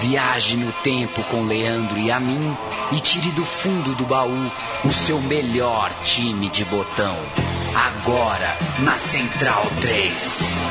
Viaje no tempo com Leandro e a mim e tire do fundo do baú o seu melhor time de botão. Agora na Central 3.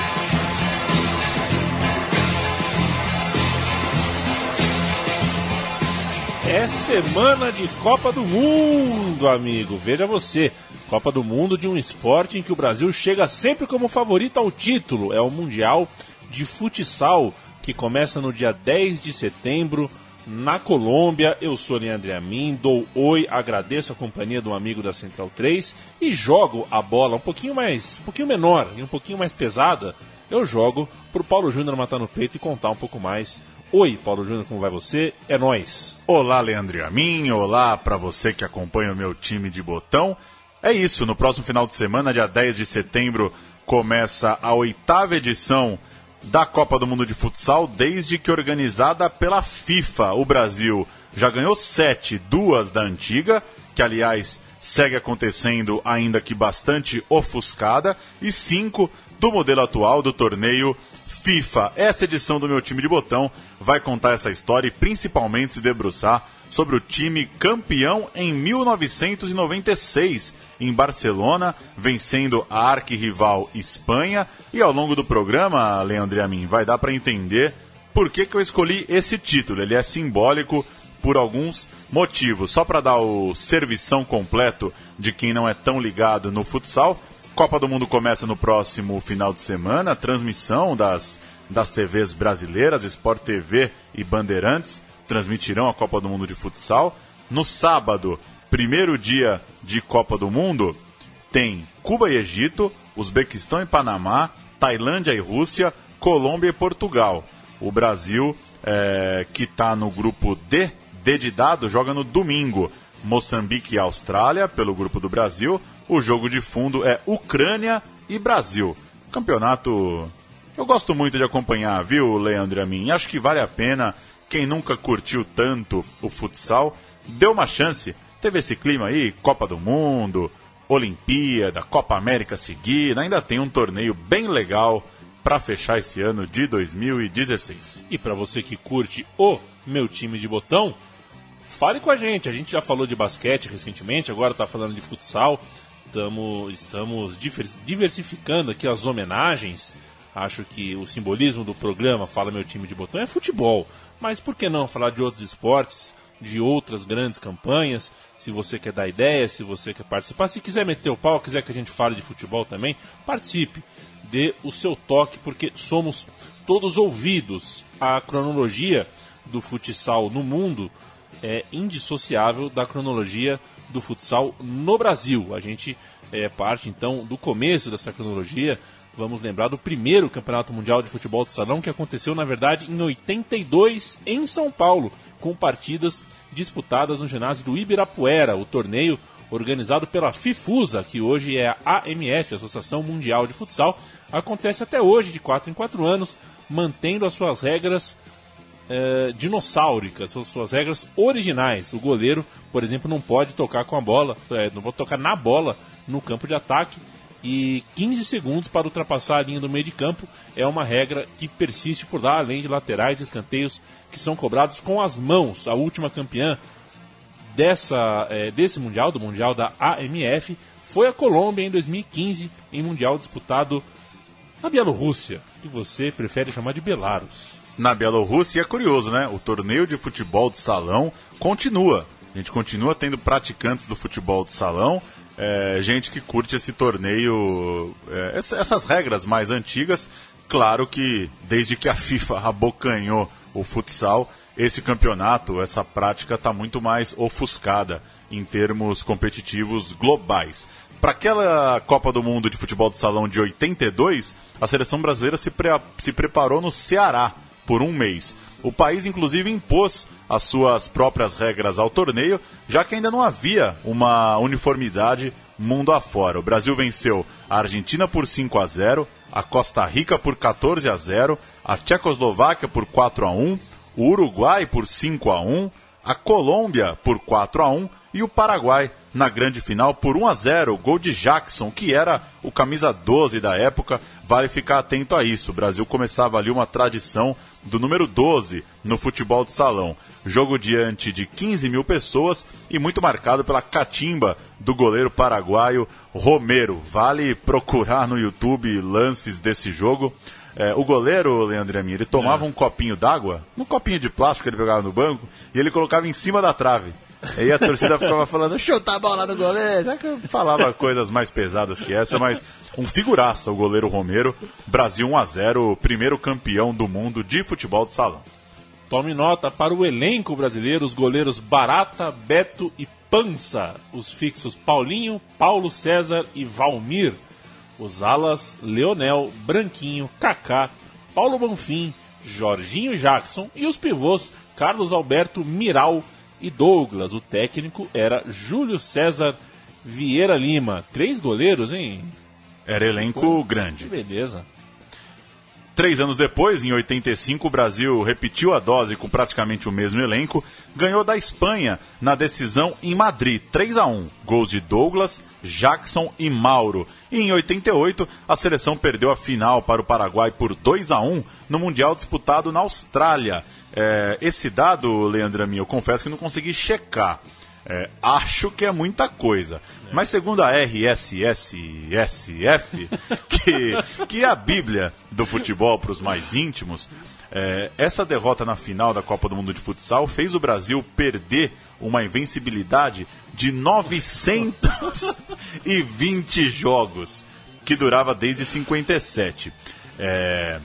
É semana de Copa do Mundo, amigo. Veja você, Copa do Mundo de um esporte em que o Brasil chega sempre como favorito ao título. É o Mundial de Futsal, que começa no dia 10 de setembro na Colômbia. Eu sou Leandro Amin, dou oi, agradeço a companhia do amigo da Central 3 e jogo a bola um pouquinho mais, um pouquinho menor e um pouquinho mais pesada. Eu jogo pro Paulo Júnior matar no peito e contar um pouco mais Oi, Paulo Júnior, como vai você? É nós. Olá, Leandro a mim. Olá para você que acompanha o meu time de botão. É isso, no próximo final de semana, dia 10 de setembro, começa a oitava edição da Copa do Mundo de Futsal, desde que organizada pela FIFA. O Brasil já ganhou sete, duas da antiga, que aliás segue acontecendo, ainda que bastante ofuscada, e cinco do modelo atual do torneio FIFA. Essa edição do meu time de botão vai contar essa história e principalmente se debruçar sobre o time campeão em 1996 em Barcelona, vencendo a arquirrival Espanha. E ao longo do programa, Leandro a mim, vai dar para entender por que, que eu escolhi esse título. Ele é simbólico por alguns motivos. Só para dar o servição completo de quem não é tão ligado no futsal, Copa do Mundo começa no próximo final de semana, transmissão das, das TVs brasileiras, Sport TV e Bandeirantes transmitirão a Copa do Mundo de futsal. No sábado, primeiro dia de Copa do Mundo, tem Cuba e Egito, Uzbequistão e Panamá, Tailândia e Rússia, Colômbia e Portugal. O Brasil, é, que está no grupo D, D de dado, joga no domingo. Moçambique e Austrália, pelo grupo do Brasil. O jogo de fundo é Ucrânia e Brasil. Campeonato eu gosto muito de acompanhar, viu, Leandro a mim? Acho que vale a pena. Quem nunca curtiu tanto o futsal, deu uma chance. Teve esse clima aí, Copa do Mundo, Olimpíada, Copa América seguida. Ainda tem um torneio bem legal para fechar esse ano de 2016. E para você que curte o meu time de botão, fale com a gente. A gente já falou de basquete recentemente, agora está falando de futsal. Tamo, estamos diversificando aqui as homenagens. Acho que o simbolismo do programa Fala Meu Time de Botão é futebol. Mas por que não falar de outros esportes, de outras grandes campanhas? Se você quer dar ideia, se você quer participar, se quiser meter o pau, quiser que a gente fale de futebol também, participe. Dê o seu toque, porque somos todos ouvidos. A cronologia do futsal no mundo é indissociável da cronologia do futsal no Brasil. A gente é parte então do começo dessa cronologia. Vamos lembrar do primeiro Campeonato Mundial de Futebol de Salão que aconteceu, na verdade, em 82 em São Paulo, com partidas disputadas no ginásio do Ibirapuera, o torneio organizado pela FIFUSA, que hoje é a AMF, Associação Mundial de Futsal, acontece até hoje, de 4 em 4 anos, mantendo as suas regras é, dinossáuricas, são suas regras originais. O goleiro, por exemplo, não pode tocar com a bola, é, não pode tocar na bola no campo de ataque. E 15 segundos para ultrapassar a linha do meio de campo é uma regra que persiste por lá, além de laterais e escanteios que são cobrados com as mãos. A última campeã dessa, é, desse Mundial, do Mundial da AMF, foi a Colômbia em 2015, em Mundial disputado na Bielorrússia, que você prefere chamar de Belarus na Bielorrússia. E é curioso, né? O torneio de futebol de salão continua. A gente continua tendo praticantes do futebol de salão, é, gente que curte esse torneio, é, essas regras mais antigas. Claro que desde que a FIFA abocanhou o futsal, esse campeonato, essa prática está muito mais ofuscada em termos competitivos globais. Para aquela Copa do Mundo de Futebol de Salão de 82, a seleção brasileira se, pre se preparou no Ceará por um mês. O país, inclusive, impôs as suas próprias regras ao torneio, já que ainda não havia uma uniformidade mundo afora. O Brasil venceu a Argentina por 5 a 0, a Costa Rica por 14 a 0, a Tchecoslováquia por 4 a 1, o Uruguai por 5 a 1, a Colômbia por 4 a 1 e o Paraguai na grande final por 1 a 0, gol de Jackson, que era o camisa 12 da época. Vale ficar atento a isso. O Brasil começava ali uma tradição do número 12 no futebol de salão. Jogo diante de 15 mil pessoas e muito marcado pela catimba do goleiro paraguaio Romero. Vale procurar no YouTube lances desse jogo. É, o goleiro, Leandro Amin, ele tomava é. um copinho d'água, um copinho de plástico que ele pegava no banco, e ele colocava em cima da trave. E a torcida ficava falando, chuta a bola no goleiro. Que eu falava coisas mais pesadas que essa, mas um figuraça o goleiro Romero. Brasil 1 a 0 primeiro campeão do mundo de futebol de salão. Tome nota para o elenco brasileiro, os goleiros Barata, Beto e Pança. Os fixos Paulinho, Paulo César e Valmir. Os alas Leonel, Branquinho, Kaká, Paulo Bonfim, Jorginho Jackson e os pivôs Carlos Alberto Miral e Douglas. O técnico era Júlio César Vieira Lima. Três goleiros, hein? Era elenco grande. Que beleza. Três anos depois, em 85, o Brasil repetiu a dose com praticamente o mesmo elenco, ganhou da Espanha na decisão em Madrid, 3 a 1 gols de Douglas, Jackson e Mauro. E em 88, a seleção perdeu a final para o Paraguai por 2 a 1 no Mundial disputado na Austrália. É, esse dado, Leandro eu confesso que não consegui checar. É, acho que é muita coisa. Mas segundo a RSSSF, que, que é a Bíblia do futebol para os mais íntimos, é, essa derrota na final da Copa do Mundo de Futsal fez o Brasil perder uma invencibilidade de 920 jogos, que durava desde 57. É,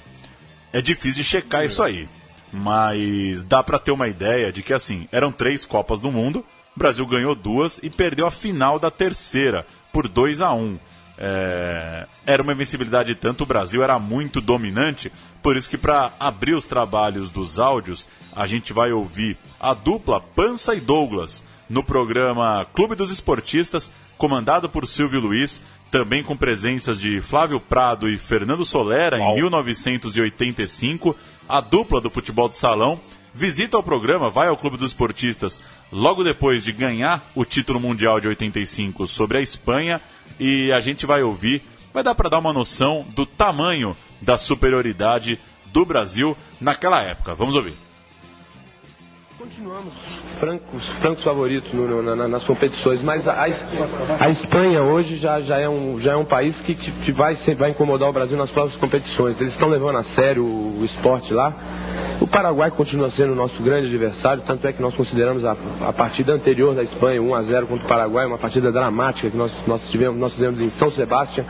é difícil de checar isso aí, mas dá para ter uma ideia de que assim eram três Copas do Mundo o Brasil ganhou duas e perdeu a final da terceira por 2 a 1 é, era uma invencibilidade tanto, o Brasil era muito dominante, por isso que para abrir os trabalhos dos áudios, a gente vai ouvir a dupla Pança e Douglas no programa Clube dos Esportistas, comandado por Silvio Luiz, também com presenças de Flávio Prado e Fernando Solera Uau. em 1985, a dupla do futebol de salão visita o programa, vai ao Clube dos Esportistas logo depois de ganhar o título mundial de 85 sobre a Espanha e a gente vai ouvir, vai dar para dar uma noção do tamanho da superioridade do Brasil naquela época. Vamos ouvir. Continuamos francos, francos favoritos no, na, nas competições, mas a, a, Espanha hoje já, já, é um, já é um país que, que vai, vai incomodar o Brasil nas próximas competições. Eles estão levando a sério o, o esporte lá o Paraguai continua sendo o nosso grande adversário, tanto é que nós consideramos a, a partida anterior da Espanha, 1 a 0 contra o Paraguai, uma partida dramática que nós, nós, tivemos, nós fizemos em São Sebastião.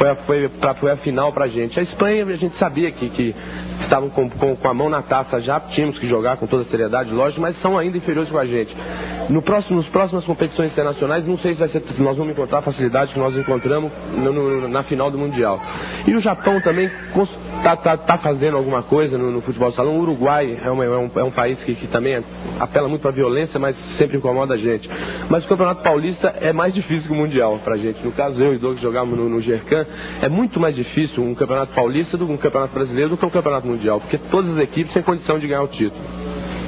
Foi foi, pra, foi a final pra gente. A Espanha, a gente sabia que, que estavam com, com, com, a mão na taça já, tínhamos que jogar com toda a seriedade, lógico, mas são ainda inferiores com a gente. No próximo, nos próximas competições internacionais, não sei se vai ser, nós vamos encontrar a facilidade que nós encontramos no, no, na final do Mundial. E o Japão também tá, tá, tá fazendo alguma coisa no, no futebol salão. O Uruguai é, uma, é, um, é um país que, que também apela muito para violência, mas sempre incomoda a gente. Mas o Campeonato Paulista é mais difícil que o Mundial para a gente. No caso, eu e Douglas jogamos no, no Gercan, é muito mais difícil um Campeonato Paulista do que um Campeonato Brasileiro do que um Campeonato Mundial, porque todas as equipes têm condição de ganhar o título.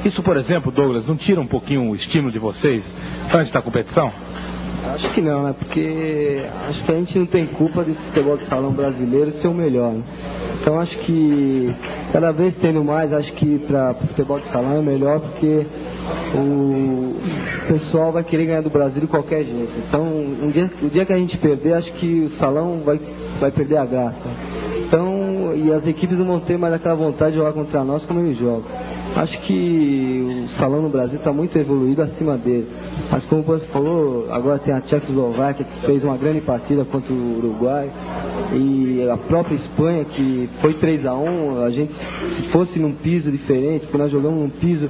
Isso, por exemplo, Douglas, não tira um pouquinho o estímulo de vocês antes da competição? Acho que não, né? Porque acho que a gente não tem culpa de futebol de salão brasileiro ser o melhor. Né? Então acho que cada vez tendo mais, acho que para o futebol de salão é melhor porque o pessoal vai querer ganhar do Brasil de qualquer jeito. Então um dia, o dia que a gente perder, acho que o salão vai, vai perder a graça. Então, e as equipes não vão ter mais aquela vontade de jogar contra nós como eles jogam. Acho que o salão no Brasil está muito evoluído acima dele. Mas como você falou, agora tem a Tchecoslováquia que fez uma grande partida contra o Uruguai. E a própria Espanha que foi 3 a 1 a gente se fosse num piso diferente, porque nós jogamos num piso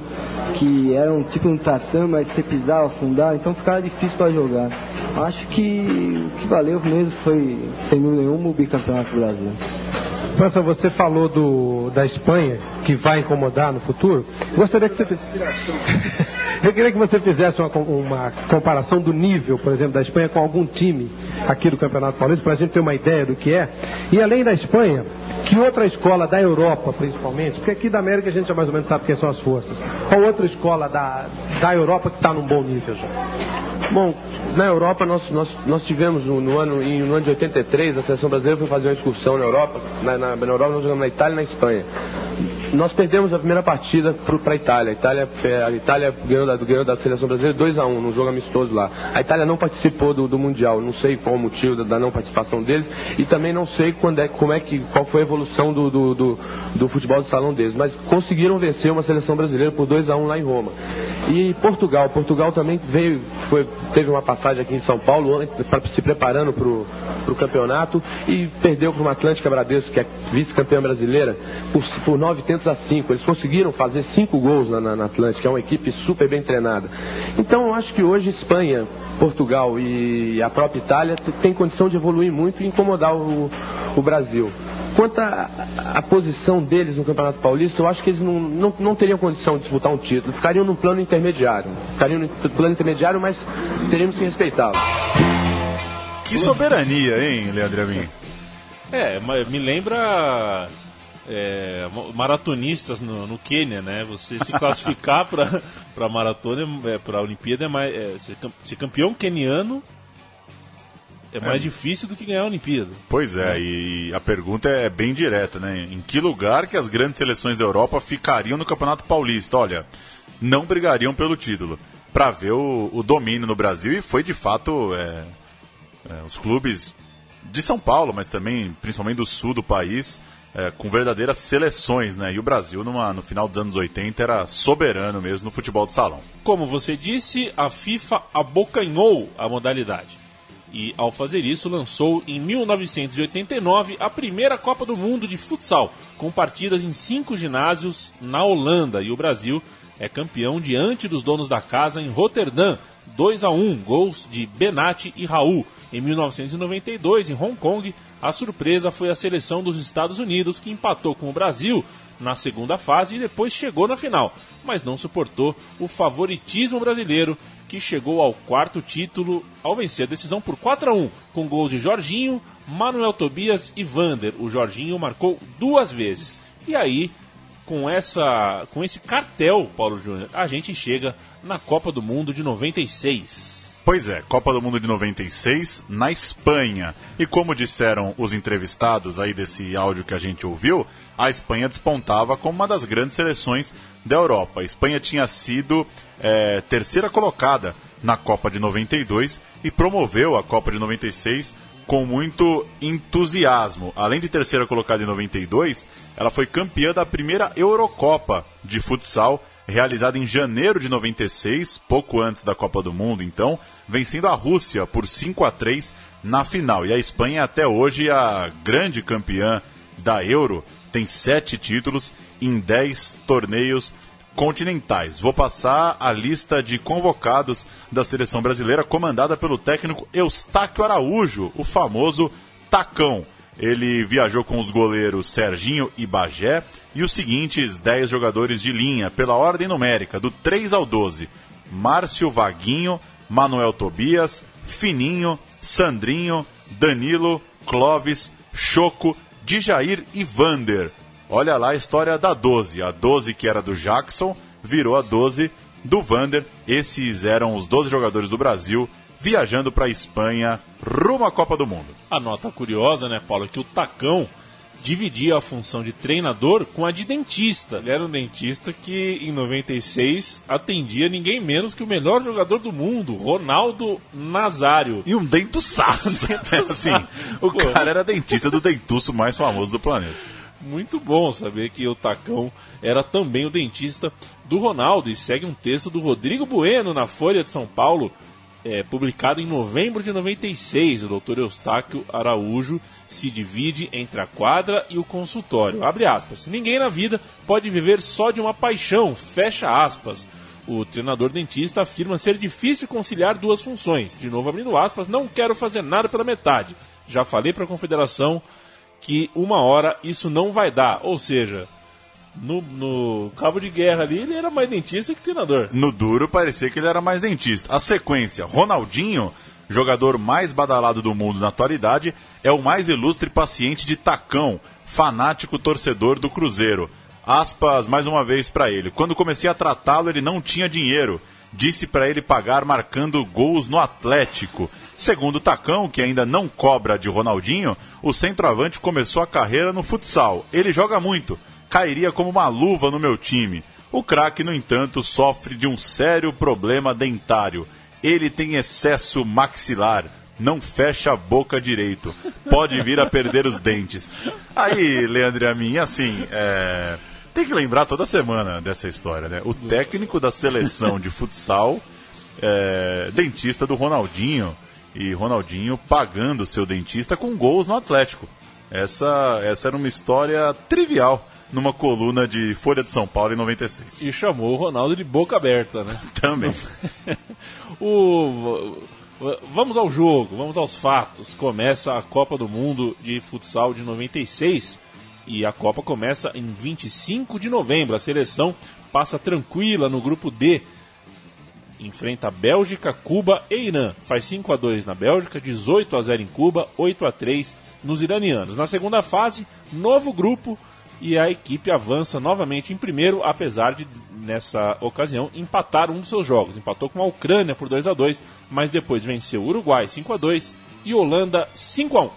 que era um tipo um tatame, mas você pisava, afundava, então ficava difícil para jogar. Acho que o que valeu mesmo foi, sem nenhum, o bicampeonato do Brasil. França, você falou do, da Espanha, que vai incomodar no futuro. Gostaria que você Eu queria que você fizesse uma, uma, comparação do nível, por exemplo, da Espanha com algum time aqui do Campeonato Paulista, para a gente ter uma ideia do que é. E além da Espanha, que outra escola da Europa, principalmente, porque aqui da América a gente já mais ou menos sabe quem são as forças. Qual outra escola da, da Europa que está num bom nível já? Bom, Na Europa, nós, nós, nós tivemos no, no ano, no ano de 83, a seleção brasileira foi fazer uma excursão na Europa. Na, na, na Europa, nós jogamos na Itália e na Espanha. Nós perdemos a primeira partida para a Itália. Itália, a Itália ganhou, da, ganhou da seleção brasileira 2 a 1 um, jogo amistoso lá. A Itália não participou do, do Mundial. Não sei qual o motivo da, da, não participação deles e também não sei quando é, como é que, qual foi a evolução do, do, do, do futebol do salão deles. Mas conseguiram vencer uma seleção brasileira por 2 a 1 um lá em Roma. E Portugal. Portugal também veio, foi, teve uma passagem aqui em São Paulo pra, se preparando para o campeonato e perdeu para uma Atlântica Bradesco, que é vice-campeã brasileira, por, por nove tentos a cinco. Eles conseguiram fazer cinco gols na, na, na Atlântica, é uma equipe super bem treinada. Então eu acho que hoje Espanha, Portugal e a própria Itália têm condição de evoluir muito e incomodar o, o Brasil. Quanto à posição deles no Campeonato Paulista, eu acho que eles não, não, não teriam condição de disputar um título. Ficariam no plano intermediário. Ficariam no plano intermediário, mas teríamos que respeitá-los. Que soberania, hein, Leandro Amin? É, me lembra é, maratonistas no, no Quênia, né? Você se classificar para maratona, é, para a Olimpíada, é mais, é, ser campeão queniano é mais é. difícil do que ganhar a Olimpíada. Pois é, e a pergunta é bem direta, né? Em que lugar que as grandes seleções da Europa ficariam no Campeonato Paulista? Olha, não brigariam pelo título. Para ver o, o, domínio no Brasil, e foi de fato é, é, os clubes de São Paulo, mas também, principalmente do sul do país, é, com verdadeiras seleções, né? E o Brasil, numa, no final dos anos 80, era soberano mesmo no futebol de salão. Como você disse, a FIFA abocanhou a modalidade e, ao fazer isso, lançou em 1989 a primeira Copa do Mundo de futsal, com partidas em cinco ginásios na Holanda. E o Brasil é campeão diante dos donos da casa em Roterdã, 2 a 1 gols de Benatti e Raul. Em 1992, em Hong Kong, a surpresa foi a seleção dos Estados Unidos, que empatou com o Brasil na segunda fase e depois chegou na final, mas não suportou o favoritismo brasileiro que chegou ao quarto título ao vencer a decisão por 4 a 1 com gols de Jorginho, Manuel Tobias e Vander. O Jorginho marcou duas vezes. E aí, com essa com esse cartel, Paulo Júnior, a gente chega na Copa do Mundo de 96. Pois é, Copa do Mundo de 96 na Espanha. E como disseram os entrevistados aí desse áudio que a gente ouviu, a Espanha despontava como uma das grandes seleções da Europa. A Espanha tinha sido é, terceira colocada na Copa de 92 e promoveu a Copa de 96 com muito entusiasmo. Além de terceira colocada em 92, ela foi campeã da primeira Eurocopa de futsal, realizada em janeiro de 96, pouco antes da Copa do Mundo, então, vencendo a Rússia por 5 a 3 na final. E a Espanha é até hoje a grande campeã da Euro, tem sete títulos em dez torneios continentais. Vou passar a lista de convocados da seleção brasileira, comandada pelo técnico Eustáquio Araújo, o famoso Tacão. Ele viajou com os goleiros Serginho e Bagé e os seguintes 10 jogadores de linha, pela ordem numérica, do 3 ao 12: Márcio Vaguinho, Manuel Tobias, Fininho, Sandrinho, Danilo, Clóvis, Choco, Djair e Vander. Olha lá a história da 12. A 12 que era do Jackson virou a 12 do Vander. Esses eram os 12 jogadores do Brasil viajando para a Espanha rumo à Copa do Mundo. A nota curiosa, né, Paulo, é que o Tacão dividia a função de treinador com a de dentista. Ele era um dentista que em 96 atendia ninguém menos que o melhor jogador do mundo, Ronaldo Nazário. E um dentuçaço. assim, o Pô. cara era dentista do dentuço mais famoso do planeta. Muito bom saber que o Tacão era também o dentista do Ronaldo e segue um texto do Rodrigo Bueno na Folha de São Paulo é, publicado em novembro de 96, o Dr. Eustáquio Araújo se divide entre a quadra e o consultório. Abre aspas. Ninguém na vida pode viver só de uma paixão. Fecha aspas. O treinador dentista afirma ser difícil conciliar duas funções. De novo, abrindo aspas, não quero fazer nada pela metade. Já falei para a confederação que uma hora isso não vai dar. Ou seja, no, no, cabo de guerra ali, ele era mais dentista que treinador. No duro, parecia que ele era mais dentista. A sequência: Ronaldinho, jogador mais badalado do mundo na atualidade, é o mais ilustre paciente de Tacão, fanático torcedor do Cruzeiro. Aspas mais uma vez para ele. Quando comecei a tratá-lo, ele não tinha dinheiro. disse para ele pagar marcando gols no Atlético. Segundo Tacão, que ainda não cobra de Ronaldinho, o centroavante começou a carreira no futsal. Ele joga muito, cairia como uma luva no meu time. O craque, no entanto, sofre de um sério problema dentário. Ele tem excesso maxilar, não fecha a boca direito. Pode vir a perder os dentes. Aí, Leandro e a mim, assim, é... tem que lembrar toda semana dessa história, né? O técnico da seleção de futsal, é... dentista do Ronaldinho, e Ronaldinho pagando seu dentista com gols no Atlético. Essa, essa era uma história trivial numa coluna de Folha de São Paulo em 96. E chamou o Ronaldo de boca aberta, né? Também. o, vamos ao jogo, vamos aos fatos. Começa a Copa do Mundo de Futsal de 96 e a Copa começa em 25 de novembro. A seleção passa tranquila no grupo D. Enfrenta Bélgica, Cuba e Irã. Faz 5 a 2 na Bélgica, 18 a 0 em Cuba, 8 a 3 nos iranianos. Na segunda fase, novo grupo e a equipe avança novamente em primeiro, apesar de, nessa ocasião, empatar um dos seus jogos. Empatou com a Ucrânia por 2 a 2 mas depois venceu o Uruguai 5 a 2 e Holanda 5 a 1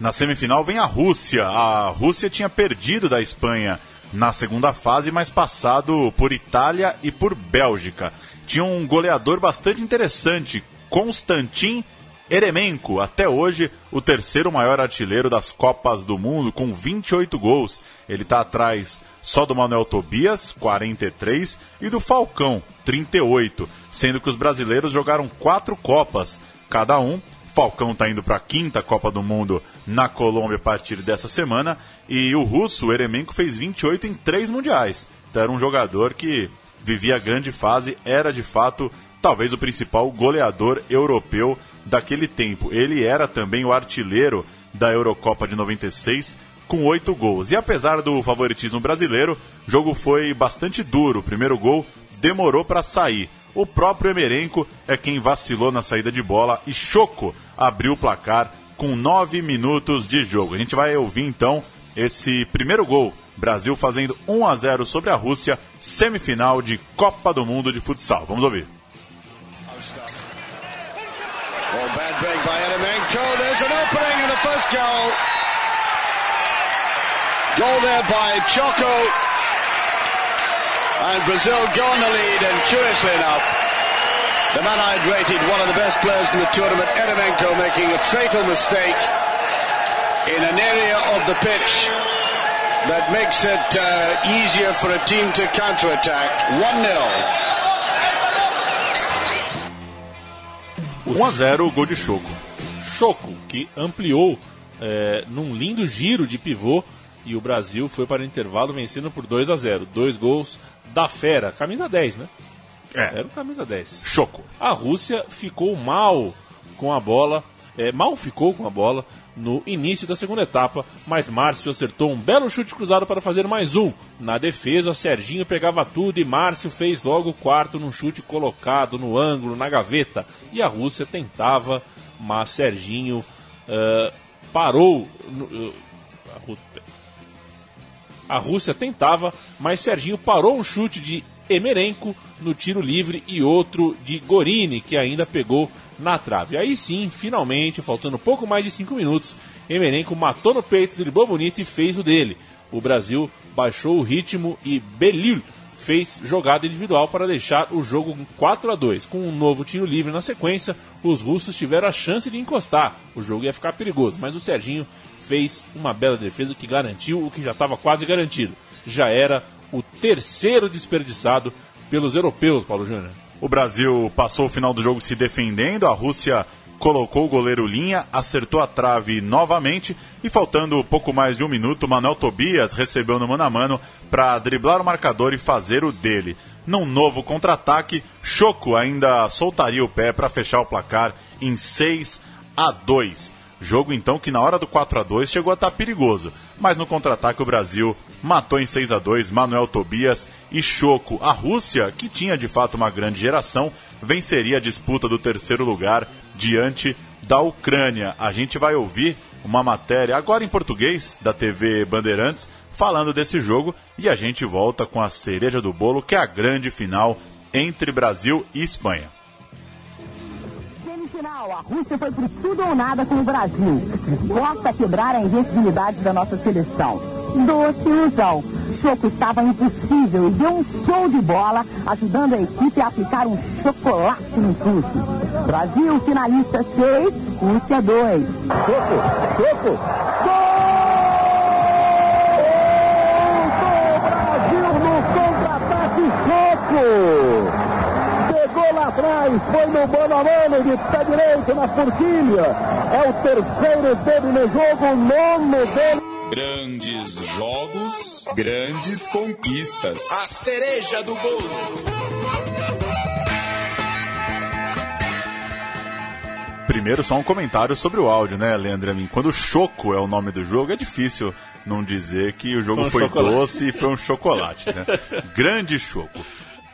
Na semifinal vem a Rússia. A Rússia tinha perdido da Espanha na segunda fase, mas passado por Itália e por Bélgica. Tinha um goleador bastante interessante, Konstantin Eremenko, até hoje o terceiro maior artilheiro das Copas do Mundo, com 28 gols. Ele está atrás só do Manuel Tobias, 43, e do Falcão, 38. Sendo que os brasileiros jogaram quatro Copas, cada um. Falcão está indo para a quinta Copa do Mundo na Colômbia a partir dessa semana. E o russo, Eremenko, fez 28 em três mundiais. Então era um jogador que vivia grande fase, era de fato talvez o principal goleador europeu daquele tempo. Ele era também o artilheiro da Eurocopa de 96 com oito gols. E apesar do favoritismo brasileiro, o jogo foi bastante duro. O primeiro gol demorou para sair. O próprio Emerenco é quem vacilou na saída de bola e Choco abriu o placar com nove minutos de jogo. A gente vai ouvir então esse primeiro gol. Brasil fazendo 1 a 0 sobre a Rússia, semifinal de Copa do Mundo de futsal. Vamos ouvir. Eremenko. There's an opening in the first goal. Goal there by Choco. And Brazil go on the lead, and curiously enough, the man I'd rated one of the best players in the tournament, Eremenko, making a fatal mistake in an area of the pitch that makes it uh, easier for a team to counterattack. 1 0. 1 a 0 gol de Choco. Choco, que ampliou é, num lindo giro de pivô e o Brasil foi para o intervalo vencendo por 2 a 0 Dois gols da Fera, camisa 10, né? É. Era o camisa 10. Choco. A Rússia ficou mal com a bola, é, mal ficou com a bola no início da segunda etapa, mas Márcio acertou um belo chute cruzado para fazer mais um. Na defesa, Serginho pegava tudo e Márcio fez logo o quarto num chute colocado no ângulo, na gaveta. E a Rússia tentava, mas Serginho uh, parou. Uh, a Rússia tentava, mas Serginho parou um chute de Emerenko no tiro livre e outro de Gorini, que ainda pegou na trave. Aí sim, finalmente, faltando pouco mais de 5 minutos, Emerenko matou no peito, driblou bonito e fez o dele. O Brasil baixou o ritmo e Belil fez jogada individual para deixar o jogo 4 a 2 Com um novo tiro livre na sequência, os russos tiveram a chance de encostar. O jogo ia ficar perigoso, mas o Serginho fez uma bela defesa que garantiu o que já estava quase garantido. Já era o terceiro desperdiçado pelos europeus, Paulo Júnior. O Brasil passou o final do jogo se defendendo, a Rússia colocou o goleiro linha, acertou a trave novamente e faltando pouco mais de um minuto, Manuel Tobias recebeu no mano a mano para driblar o marcador e fazer o dele. Num novo contra-ataque, Choco ainda soltaria o pé para fechar o placar em 6 a 2. Jogo então que na hora do 4 a 2 chegou a estar tá perigoso, mas no contra-ataque o Brasil matou em 6 a 2 Manuel Tobias e Choco. A Rússia, que tinha de fato uma grande geração, venceria a disputa do terceiro lugar diante da Ucrânia. A gente vai ouvir uma matéria agora em português da TV Bandeirantes falando desse jogo e a gente volta com a cereja do bolo, que é a grande final entre Brasil e Espanha. A Rússia foi por tudo ou nada com o Brasil. Disposta a quebrar a invencibilidade da nossa seleção. Doce ilusão. Choco estava impossível e deu um show de bola, ajudando a equipe a aplicar um chocolate no chute. Brasil, finalista 6, Rússia 2. Choco, Choco, Lá atrás, foi no mano a mano de pé direito na forquilha. É o terceiro dele no jogo, nono dele. Grandes jogos, grandes conquistas. A cereja do bolo. Primeiro, só um comentário sobre o áudio, né, Leandro? Quando Choco é o nome do jogo, é difícil não dizer que o jogo foi, um foi doce e foi um chocolate, né? Grande Choco.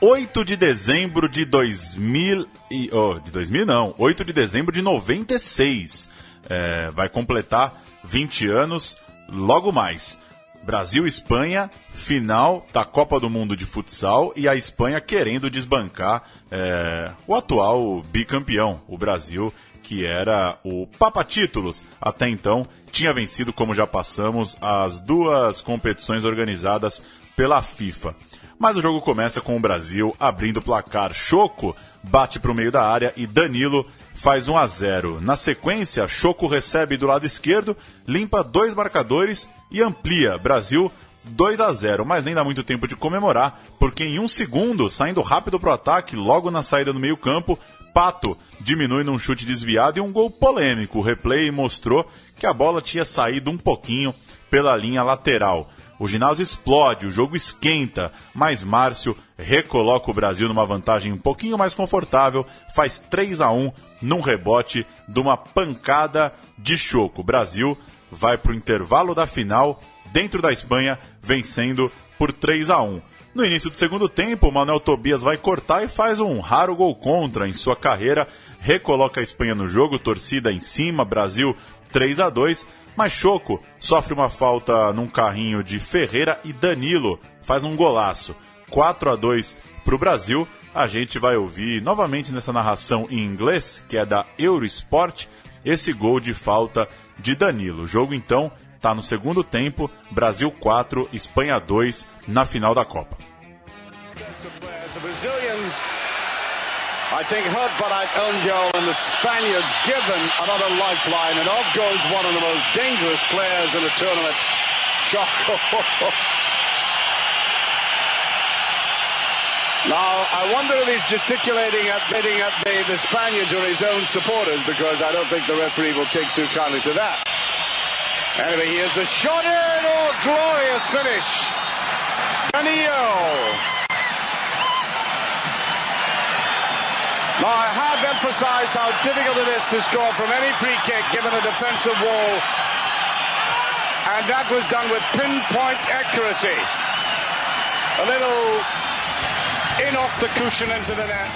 8 de dezembro de 2000 e, oh, de 2000 não, 8 de dezembro de 96. É, vai completar 20 anos logo mais. Brasil Espanha, final da Copa do Mundo de Futsal e a Espanha querendo desbancar é, o atual bicampeão, o Brasil, que era o Papa Títulos. Até então, tinha vencido, como já passamos, as duas competições organizadas pela FIFA. Mas o jogo começa com o Brasil abrindo o placar. Choco bate para o meio da área e Danilo faz 1 a 0. Na sequência, Choco recebe do lado esquerdo, limpa dois marcadores e amplia. Brasil 2 a 0, mas nem dá muito tempo de comemorar, porque em um segundo, saindo rápido para o ataque, logo na saída no meio-campo, Pato diminui num chute desviado e um gol polêmico. O replay mostrou que a bola tinha saído um pouquinho pela linha lateral. O ginásio explode, o jogo esquenta, mas Márcio recoloca o Brasil numa vantagem um pouquinho mais confortável, faz 3 a 1 num rebote de uma pancada de choco. O Brasil vai para o intervalo da final dentro da Espanha, vencendo por 3 a 1. No início do segundo tempo, Manuel Tobias vai cortar e faz um raro gol contra em sua carreira, recoloca a Espanha no jogo, torcida em cima, Brasil 3 a 2 mas Choco sofre uma falta num carrinho de Ferreira e Danilo faz um golaço. 4 a 2 para o Brasil. A gente vai ouvir novamente nessa narração em inglês, que é da Eurosport, esse gol de falta de Danilo. O jogo então está no segundo tempo, Brasil 4, Espanha 2 na final da Copa. I think hurt by own goal and the Spaniards given another lifeline and off goes one of the most dangerous players in the tournament, Choco. Now, I wonder if he's gesticulating at, bidding at the, the Spaniards or his own supporters because I don't think the referee will take too kindly to that. Anyway, here's a shot in. Oh, glorious finish. Danilo. Now, I have emphasized how difficult it is to score from any free kick given a defensive wall. And that was done with pinpoint accuracy. A little in off the cushion into the net.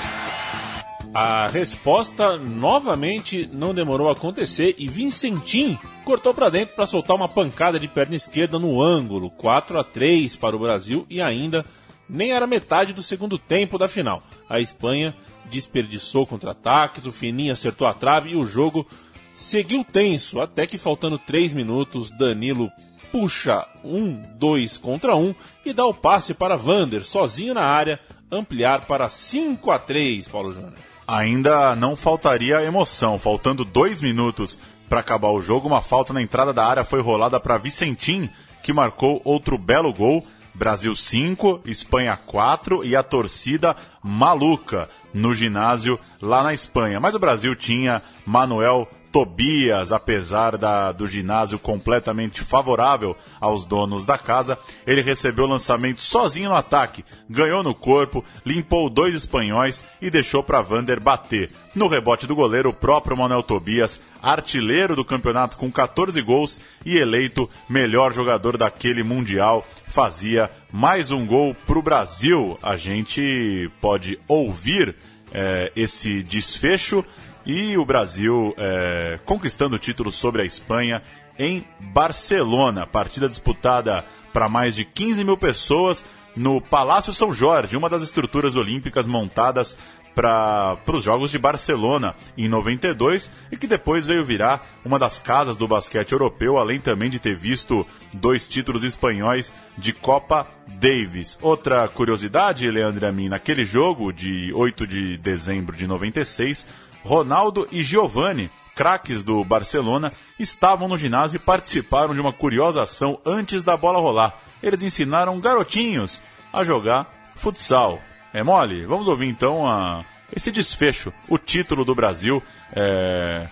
A resposta novamente não demorou a acontecer e Vincentim cortou para dentro para soltar uma pancada de perna esquerda no ângulo, 4 a 3 para o Brasil e ainda nem era metade do segundo tempo da final. A Espanha desperdiçou contra-ataques, o Fininho acertou a trave e o jogo seguiu tenso, até que faltando 3 minutos, Danilo puxa um, dois contra um e dá o passe para Vander, sozinho na área, ampliar para 5 a 3 Paulo Júnior. Ainda não faltaria emoção, faltando dois minutos para acabar o jogo, uma falta na entrada da área foi rolada para Vicentim, que marcou outro belo gol Brasil 5, Espanha 4 e a torcida maluca no ginásio lá na Espanha. Mas o Brasil tinha Manuel Tobias, apesar da, do ginásio completamente favorável aos donos da casa, ele recebeu o lançamento sozinho no ataque, ganhou no corpo, limpou dois espanhóis e deixou para Vander bater. No rebote do goleiro, o próprio Manuel Tobias, artilheiro do campeonato com 14 gols e eleito melhor jogador daquele Mundial, fazia mais um gol para o Brasil. A gente pode ouvir é, esse desfecho e o Brasil é, conquistando o título sobre a Espanha em Barcelona. Partida disputada para mais de 15 mil pessoas no Palácio São Jorge, uma das estruturas olímpicas montadas para os Jogos de Barcelona em 92 e que depois veio virar uma das casas do basquete europeu, além também de ter visto dois títulos espanhóis de Copa Davis. Outra curiosidade, Leandro Amin, naquele jogo de 8 de dezembro de 96, Ronaldo e Giovanni, craques do Barcelona, estavam no ginásio e participaram de uma curiosa ação antes da bola rolar. Eles ensinaram garotinhos a jogar futsal. É mole? Vamos ouvir então a, esse desfecho, o título do Brasil é,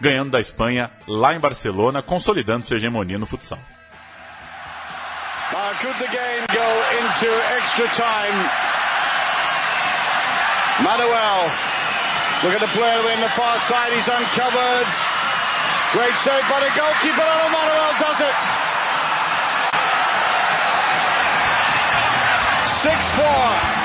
ganhando da Espanha lá em Barcelona, consolidando sua hegemonia no futsal. Uh, could the game go into extra time? Manuel, look at the player in the far side, he's uncovered. Great save by the goalkeeper, and Manuel does it. 6-4.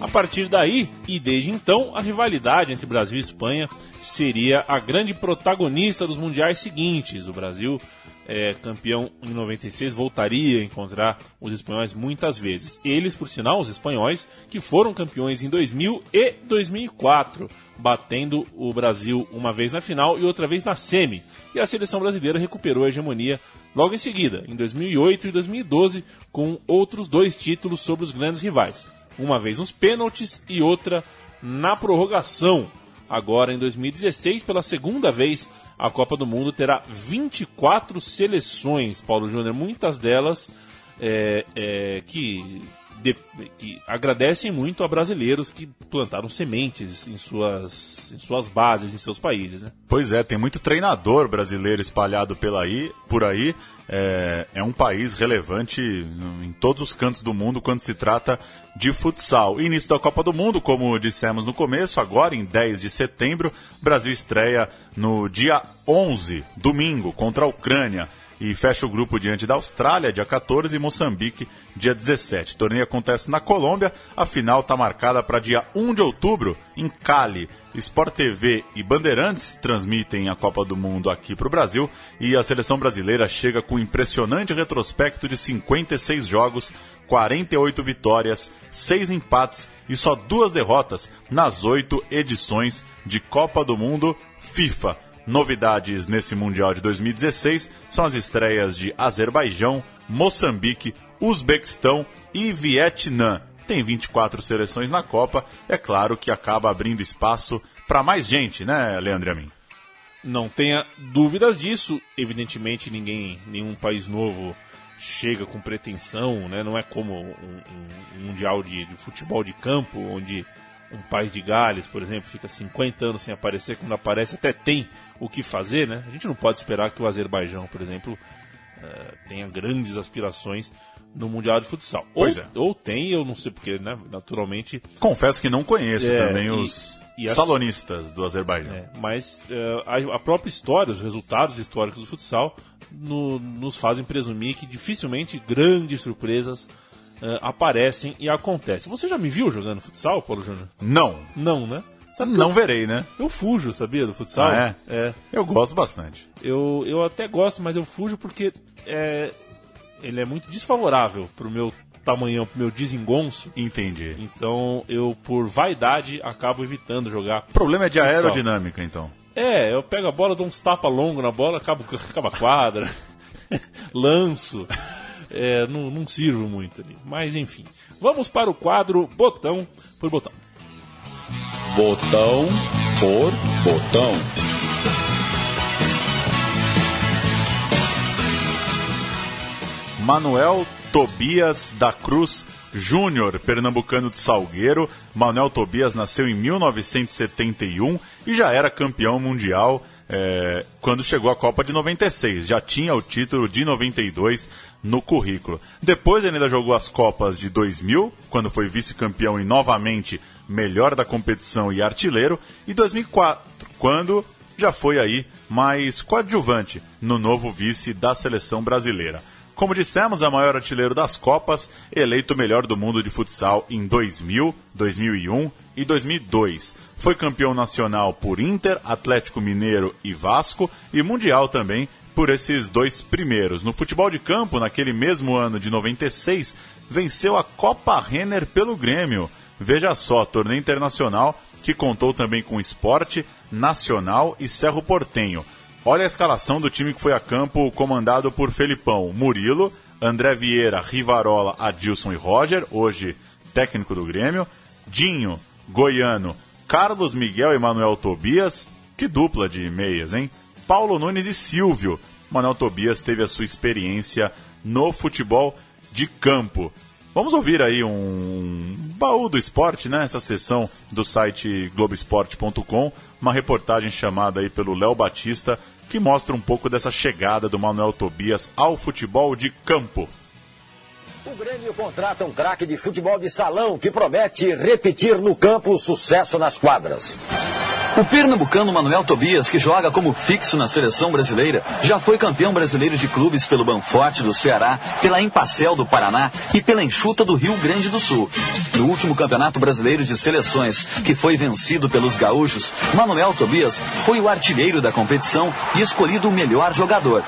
A partir daí, e desde então, a rivalidade entre Brasil e Espanha seria a grande protagonista dos mundiais seguintes. O Brasil, é, campeão em 96, voltaria a encontrar os espanhóis muitas vezes. Eles, por sinal, os espanhóis, que foram campeões em 2000 e 2004, batendo o Brasil uma vez na final e outra vez na semi. E a seleção brasileira recuperou a hegemonia logo em seguida, em 2008 e 2012, com outros dois títulos sobre os grandes rivais uma vez nos pênaltis e outra na prorrogação. Agora, em 2016, pela segunda vez, a Copa do Mundo terá 24 seleções, Paulo Júnior, muitas delas é, é, que, de, que agradecem muito a brasileiros que plantaram sementes em suas, em suas bases, em seus países. Né? Pois é, tem muito treinador brasileiro espalhado pela por aí. É, é um país relevante em todos os cantos do mundo quando se trata de futsal. Início da Copa do Mundo, como dissemos no começo, agora em 10 de setembro, Brasil estreia no dia 11, domingo, contra a Ucrânia e fecha o grupo diante da Austrália, dia 14, e Moçambique, dia 17. O torneio acontece na Colômbia, a final está marcada para dia 1 de outubro, em Cali. Sport TV e Bandeirantes transmitem a Copa do Mundo aqui para o Brasil e a seleção brasileira chega com um impressionante retrospecto de 56 jogos 48 vitórias, 6 empates e só duas derrotas nas oito edições de Copa do Mundo FIFA. Novidades nesse Mundial de 2016 são as estreias de Azerbaijão, Moçambique, Uzbequistão e Vietnã. Tem 24 seleções na Copa, é claro que acaba abrindo espaço para mais gente, né, Leandro Amin? Não tenha dúvidas disso. Evidentemente, ninguém, nenhum país novo chega com pretensão, né? Não é como um, um, um mundial de, de, futebol de campo, onde um país de Gales, por exemplo, fica 50 anos sem aparecer, quando aparece até tem o que fazer, né? A gente não pode esperar que o Azerbaijão, por exemplo, uh, tenha grandes aspirações no Mundial de Futsal. Pois ou, é. ou tem, eu não sei porque, né? Naturalmente. Confesso que não conheço É, também e- os e as- salonistas do Azerbaijão. É, mas eh, a, a própria história, os resultados históricos do futsal no- nos fazem presumir que dificilmente grandes surpresas eh, aparecem e acontecem. Você já me viu jogando futsal, Paulo Júnior? Não, Não, né? Sabe não eu, verei, né? eu fujo, sabia, do futsal? Ah, é? Eu gosto bastante. Eu, eu até gosto, mas eu fujo porque é, ele é muito desfavorável pro meu tamanhão, pro meu desengonço. Entendi. Então eu, por vaidade, acabo evitando jogar O problema é de Futsal. aerodinâmica, então. É, eu pego a bola, dou uns tapas longos na bola, acabo, acaba a quadra, lanço. É, não, não sirvo muito ali. Mas enfim. Vamos para o quadro botão por botão. Botão por botão. Manuel Tobias da Cruz Júnior, pernambucano de Salgueiro. Manuel Tobias nasceu em 1971 e já era campeão mundial é, quando chegou à Copa de 96. Já tinha o título de 92 no currículo. Depois ele ainda jogou as Copas de 2000, quando foi vice-campeão e novamente melhor da competição e artilheiro, e 2004, quando já foi aí mais coadjuvante no novo vice da seleção brasileira. Como dissemos, é o maior artilheiro das Copas, eleito melhor do mundo de futsal em 2000, 2001 e 2002. Foi campeão nacional por Inter, Atlético Mineiro e Vasco e mundial também por esses dois primeiros. No futebol de campo, naquele mesmo ano de 96, venceu a Copa Renner pelo Grêmio. Veja só, torneio internacional que contou também com Esporte, Nacional e Cerro Portenho. Olha a escalação do time que foi a campo comandado por Felipão, Murilo, André Vieira, Rivarola, Adilson e Roger, hoje técnico do Grêmio, Dinho, Goiano, Carlos Miguel e Manuel Tobias, que dupla de meias, hein? Paulo Nunes e Silvio. Manuel Tobias teve a sua experiência no futebol de campo. Vamos ouvir aí um baú do esporte, né? Essa sessão do site globesport.com, uma reportagem chamada aí pelo Léo Batista, que mostra um pouco dessa chegada do Manuel Tobias ao futebol de campo. O Grêmio contrata um craque de futebol de salão que promete repetir no campo o sucesso nas quadras. O pernambucano Manuel Tobias, que joga como fixo na seleção brasileira, já foi campeão brasileiro de clubes pelo Banforte do Ceará, pela Empacel do Paraná e pela Enxuta do Rio Grande do Sul. No último Campeonato Brasileiro de Seleções, que foi vencido pelos gaúchos, Manuel Tobias foi o artilheiro da competição e escolhido o melhor jogador.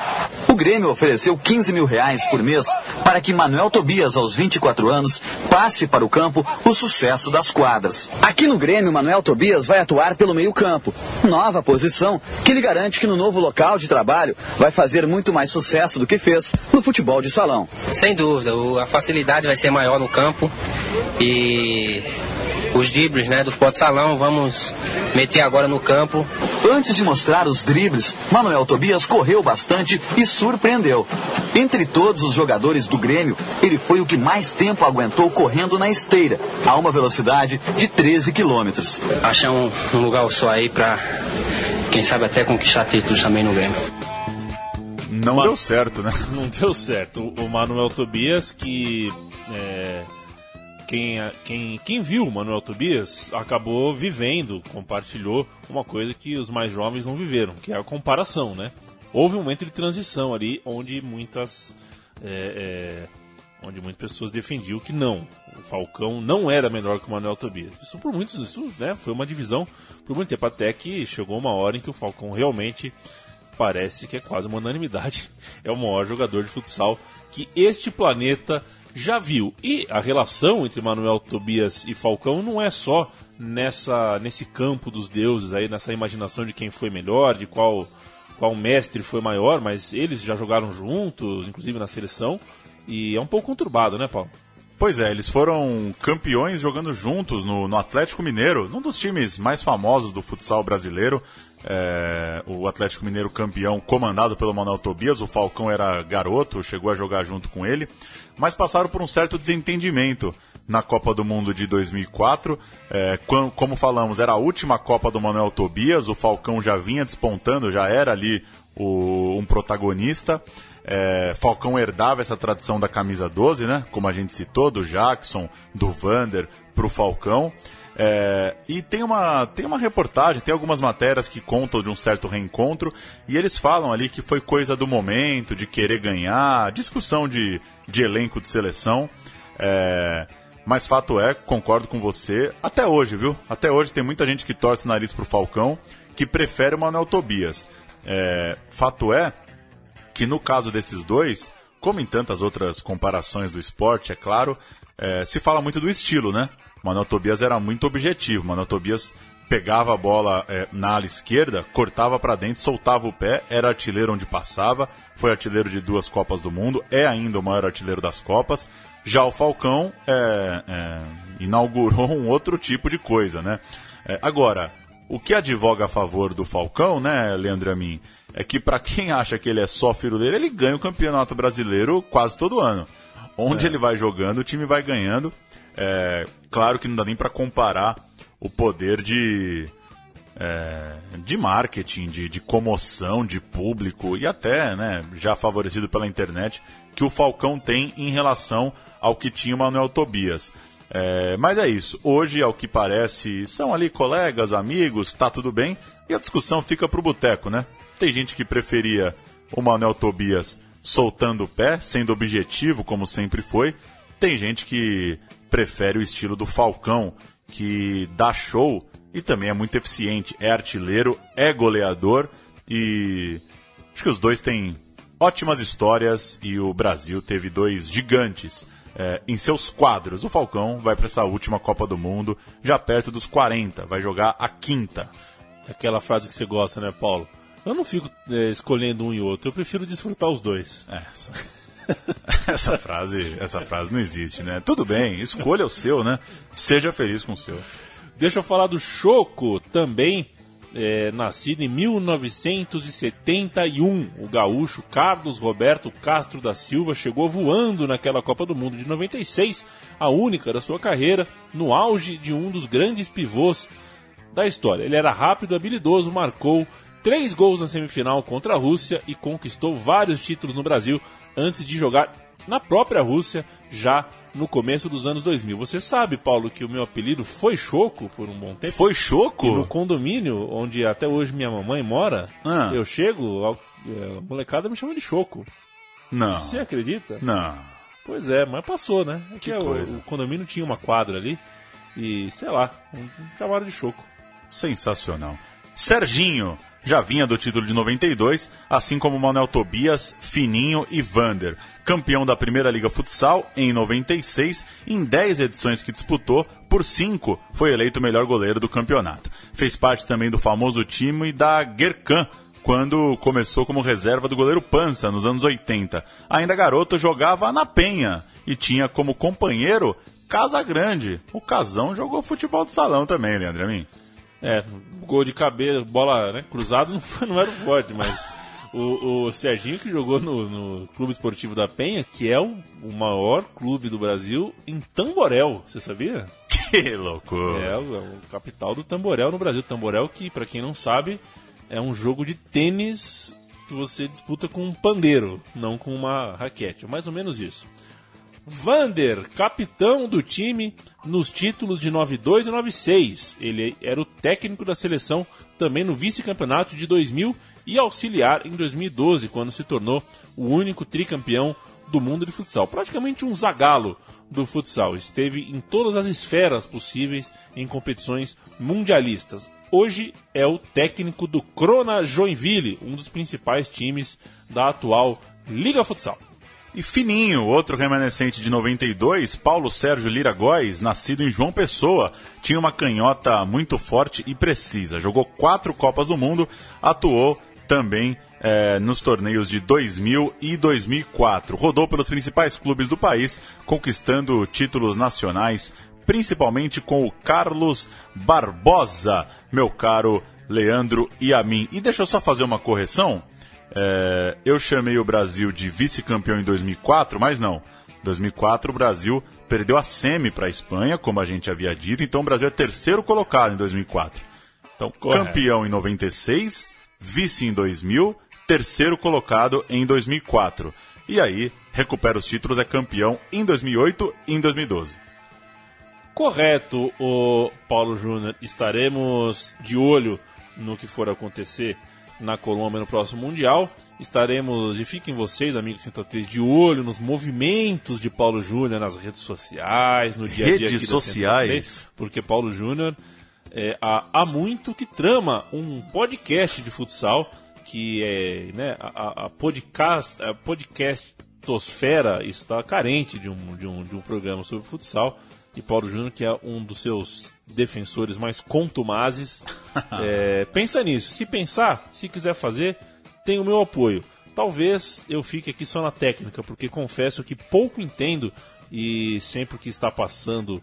O Grêmio ofereceu 15 mil reais por mês para que Manuel Tobias, aos 24 anos, passe para o campo o sucesso das quadras. Aqui no Grêmio, Manuel Tobias vai atuar pelo meio campo. Nova posição que lhe garante que no novo local de trabalho vai fazer muito mais sucesso do que fez no futebol de salão. Sem dúvida, a facilidade vai ser maior no campo e os dribles né, do futebol de salão vamos meter agora no campo. Antes de mostrar os dribles, Manuel Tobias correu bastante e surpreendeu. Entre todos os jogadores do Grêmio, ele foi o que mais tempo aguentou correndo na esteira, a uma velocidade de 13 quilômetros. Achar um, um lugar só aí para, quem sabe, até conquistar títulos também no Grêmio. Não deu certo, né? Não deu certo. O Manuel Tobias, que quem, quem, quem viu o Manuel Tobias acabou vivendo, compartilhou uma coisa que os mais jovens não viveram, que é a comparação, né? Houve um momento de transição ali onde muitas. É, é, onde muitas pessoas defendiam que não, o Falcão não era melhor que o Manuel Tobias. Isso por muitos, isso né, foi uma divisão por muito tempo, até que chegou uma hora em que o Falcão realmente parece que é quase uma unanimidade. É o maior jogador de futsal que este planeta já viu. E a relação entre Manuel Tobias e Falcão não é só nessa nesse campo dos deuses aí, nessa imaginação de quem foi melhor, de qual qual mestre foi maior, mas eles já jogaram juntos, inclusive na seleção, e é um pouco conturbado, né, Paulo? Pois é, eles foram campeões jogando juntos no, no Atlético Mineiro, um dos times mais famosos do futsal brasileiro. É, o Atlético Mineiro campeão, comandado pelo Manuel Tobias. O Falcão era garoto, chegou a jogar junto com ele, mas passaram por um certo desentendimento na Copa do Mundo de 2004. É, como falamos, era a última Copa do Manuel Tobias. O Falcão já vinha despontando, já era ali o, um protagonista. É, Falcão herdava essa tradição da camisa 12, né? Como a gente citou, do Jackson, do Vander para o Falcão. É, e tem uma, tem uma reportagem, tem algumas matérias que contam de um certo reencontro, e eles falam ali que foi coisa do momento, de querer ganhar, discussão de, de elenco de seleção. É, mas fato é, concordo com você, até hoje, viu? Até hoje tem muita gente que torce o nariz pro Falcão, que prefere o Manuel Tobias. É, fato é que no caso desses dois, como em tantas outras comparações do esporte, é claro, é, se fala muito do estilo, né? Manuel Tobias era muito objetivo. Manuel Tobias pegava a bola é, na ala esquerda, cortava para dentro, soltava o pé, era artilheiro onde passava, foi artilheiro de duas Copas do Mundo, é ainda o maior artilheiro das Copas. Já o Falcão é, é, inaugurou um outro tipo de coisa, né? Agora, o que advoga a favor do Falcão, né, Leandro Amin, é que para quem acha que ele é só dele, ele ganha o Campeonato Brasileiro quase todo ano. Onde é. ele vai jogando, o time vai ganhando. É, claro que não dá nem para comparar o poder de, é, de marketing, de, de comoção, de público e até, né, já favorecido pela internet, que o Falcão tem em relação ao que tinha o Manuel Tobias. É, mas é isso. Hoje, ao que parece, são ali colegas, amigos, tá tudo bem. E a discussão fica pro boteco, né? Tem gente que preferia o Manuel Tobias soltando o pé, sendo objetivo, como sempre foi. Tem gente que prefere o estilo do Falcão, que dá show e também é muito eficiente. É artilheiro, é goleador e Acho que os dois têm ótimas histórias e o Brasil teve dois gigantes é, em seus quadros. O Falcão vai para essa última Copa do Mundo, já perto dos 40, vai jogar a quinta. Aquela frase que você gosta, né, Paulo? Eu não fico é, escolhendo um e outro, eu prefiro desfrutar os dois. É, essa, essa frase, essa frase não existe, né? Tudo bem, escolha o seu, né? Seja feliz com o seu. Deixa eu falar do Choco também, é, nascido em 1971. O gaúcho Carlos Roberto Castro da Silva chegou voando naquela Copa do Mundo de 96, a única da sua carreira, no auge de um dos grandes pivôs da história. Ele era rápido, habilidoso, marcou três gols na semifinal contra a Rússia e conquistou vários títulos no Brasil antes de jogar na própria Rússia já no começo dos anos 2000. Você sabe, Paulo, que o meu apelido foi Choco por um bom tempo? Foi Choco? E no condomínio onde até hoje minha mamãe mora, Ah. eu chego, a molecada me chama de Choco. Não. Você acredita? Não. Pois é, mas passou, né? É Que que o- coisa. o condomínio tinha uma quadra ali e, sei lá, um- chamaram de Choco. Sensacional. Serginho já vinha do título de 92, assim como Manuel Tobias, Fininho e Vander. Campeão da Primeira Liga Futsal em 96, em 10 edições que disputou, por 5 foi eleito o melhor goleiro do campeonato. Fez parte também do famoso time da Gerkan, quando começou como reserva do goleiro Pança nos anos 80. Ainda garoto jogava na Penha e tinha como companheiro Casa Grande. O Casão jogou futebol de salão também, Leandro Amin. É, gol de cabeça, bola né, cruzado não, foi- não era o forte, mas o, o Serginho que jogou no, no Clube Esportivo da Penha, que é o, o maior clube do Brasil em Tamborel, você sabia? Que loucura. É, o, é o capital do Tamborel no Brasil. Tamborel que, pra quem não sabe, é um jogo de tênis que você disputa com um pandeiro, não com uma raquete. É mais ou menos isso. Vander, capitão do time nos títulos de 92 e 96. Ele era o técnico da seleção também no vice-campeonato de 2000 e auxiliar em 2012, quando se tornou o único tricampeão do mundo de futsal. Praticamente um zagalo do futsal. Esteve em todas as esferas possíveis em competições mundialistas. Hoje é o técnico do Crona Joinville, um dos principais times da atual Liga Futsal. E Fininho, outro remanescente de 92, Paulo Sérgio Lira Góes, nascido em João Pessoa, tinha uma canhota muito forte e precisa. Jogou quatro Copas do Mundo, atuou também eh, nos torneios de 2000 e 2004. Rodou pelos principais clubes do país, conquistando títulos nacionais, principalmente com o Carlos Barbosa, meu caro Leandro e a mim. E deixa eu só fazer uma correção. É, eu chamei o Brasil de vice-campeão em 2004, mas não. 2004 o Brasil perdeu a semi para a Espanha, como a gente havia dito, então o Brasil é terceiro colocado em 2004. Então, Correto. campeão em 96, vice em 2000, terceiro colocado em 2004. E aí, recupera os títulos, é campeão em 2008 e em 2012. Correto, o Paulo Júnior. Estaremos de olho no que for acontecer na Colômbia no próximo Mundial. Estaremos, e fiquem vocês, amigos 103, de olho nos movimentos de Paulo Júnior nas redes sociais, no dia a dia Redes sociais? 103, porque Paulo Júnior é, há, há muito que trama um podcast de futsal que é né, a, a- a podcast, a podcastosfera está carente de um, de, um, de um programa sobre futsal e Paulo Júnior, que é um dos seus defensores mais contumazes, é, pensa nisso. Se pensar, se quiser fazer, tem o meu apoio. Talvez eu fique aqui só na técnica, porque confesso que pouco entendo e sempre que está passando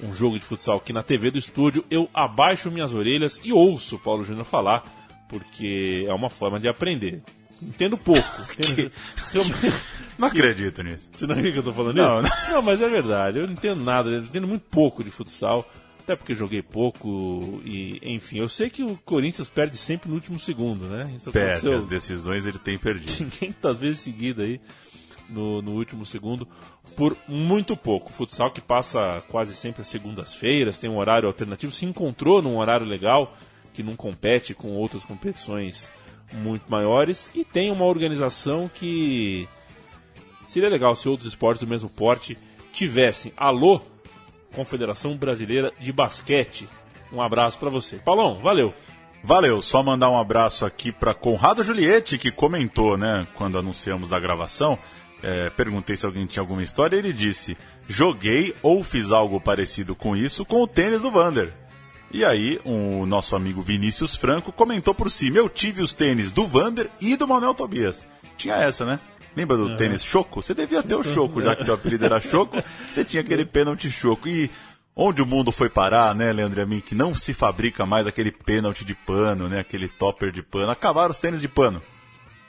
um jogo de futsal aqui na TV do estúdio, eu abaixo minhas orelhas e ouço o Paulo Júnior falar, porque é uma forma de aprender. Entendo pouco. Entendo... Eu- Não acredito nisso. Você não acredita que eu tô falando Não, isso? Não, mas é verdade. Eu não entendo nada. Eu entendo muito pouco de futsal. Até porque joguei pouco e, enfim, eu sei que o Corinthians perde sempre no último segundo, né? Isso Perde, aconteceu as decisões ele tem perdido. 500 vezes seguida aí no, no último segundo por muito pouco. Futsal que passa quase sempre às segundas-feiras, tem um horário alternativo, se encontrou num horário legal que não compete com outras competições muito maiores e tem uma organização que seria legal se outros esportes do mesmo porte tivessem. Alô, Confederação Brasileira de Basquete. Um abraço pra você. Paulão, valeu. Valeu, só mandar um abraço aqui para Conrado Juliette, que comentou, né, quando anunciamos a gravação. É, perguntei se alguém tinha alguma história, ele disse: Joguei ou fiz algo parecido com isso com o tênis do Vander. E aí, o nosso amigo Vinícius Franco comentou por si: Eu tive os tênis do Vander e do Manuel Tobias. Tinha essa, né? Lembra do Uhum. tênis Choco? Você devia ter o Choco, já que teu apelido era Choco. Você tinha aquele pênalti Choco. E onde o mundo foi parar, né, Leandro Amin? Que não se fabrica mais aquele pênalti de pano, né? Aquele topper de pano. Acabaram os tênis de pano.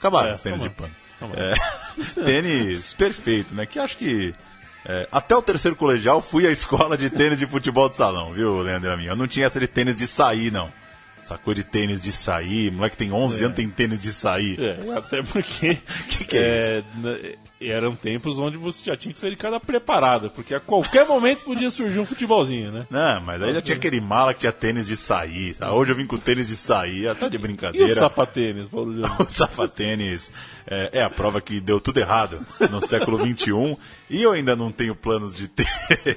Acabaram É, os tênis de acabaram. pano. É, tênis perfeito, né? Que acho que é, até o terceiro colegial fui à escola de tênis de futebol de salão, viu, Leandro Amin? Eu não tinha essa de tênis de sair, não. Coisa de tênis de sair, moleque tem 11 É. anos tem tênis de sair. É, até porque Que que é é, na- eram tempos onde você já tinha que sair de casa preparado, porque a qualquer momento podia surgir um futebolzinho, né? Não, mas aí já tinha aquele mala que tinha tênis de sair. sabe? Hoje eu vim com tênis de sair, tá de E o brincadeira. sapatênis, Paulo Leandro? o sapatênis é, é a prova que deu tudo errado no século XXI e eu ainda não tenho planos de ter,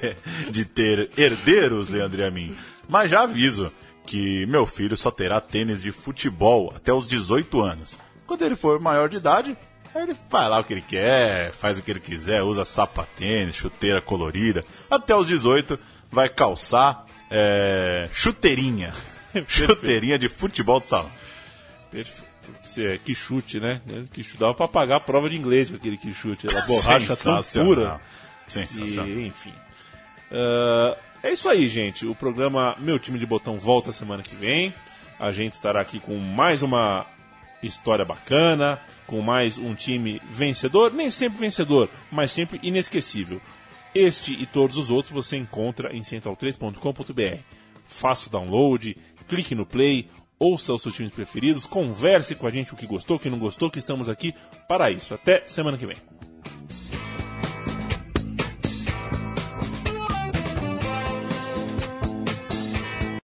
de ter herdeiros, Leandro e a mim. Mas já aviso que meu filho só terá tênis de futebol até os 18 anos. Quando ele for maior de idade, aí ele faz lá o que ele quer, faz o que ele quiser, usa sapatênis, chuteira colorida. Até os 18 vai calçar é, chuteirinha. chuteirinha de futebol de salão. Perfeito. É, que chute, né? Que chute. Dava pra pagar a prova de inglês com aquele que chute. Era borracha tão pura. Sensacional. E, enfim. Ah, é isso aí, gente. O programa Meu Time de Botão volta semana que vem. A gente estará aqui com mais uma história bacana, com mais um time vencedor, nem sempre vencedor, mas sempre inesquecível. Este e todos os outros você encontra em central3.com.br. Faça o download, clique no play, ouça os seus times preferidos, converse com a gente o que gostou, o que não gostou, que estamos aqui para isso. Até semana que vem.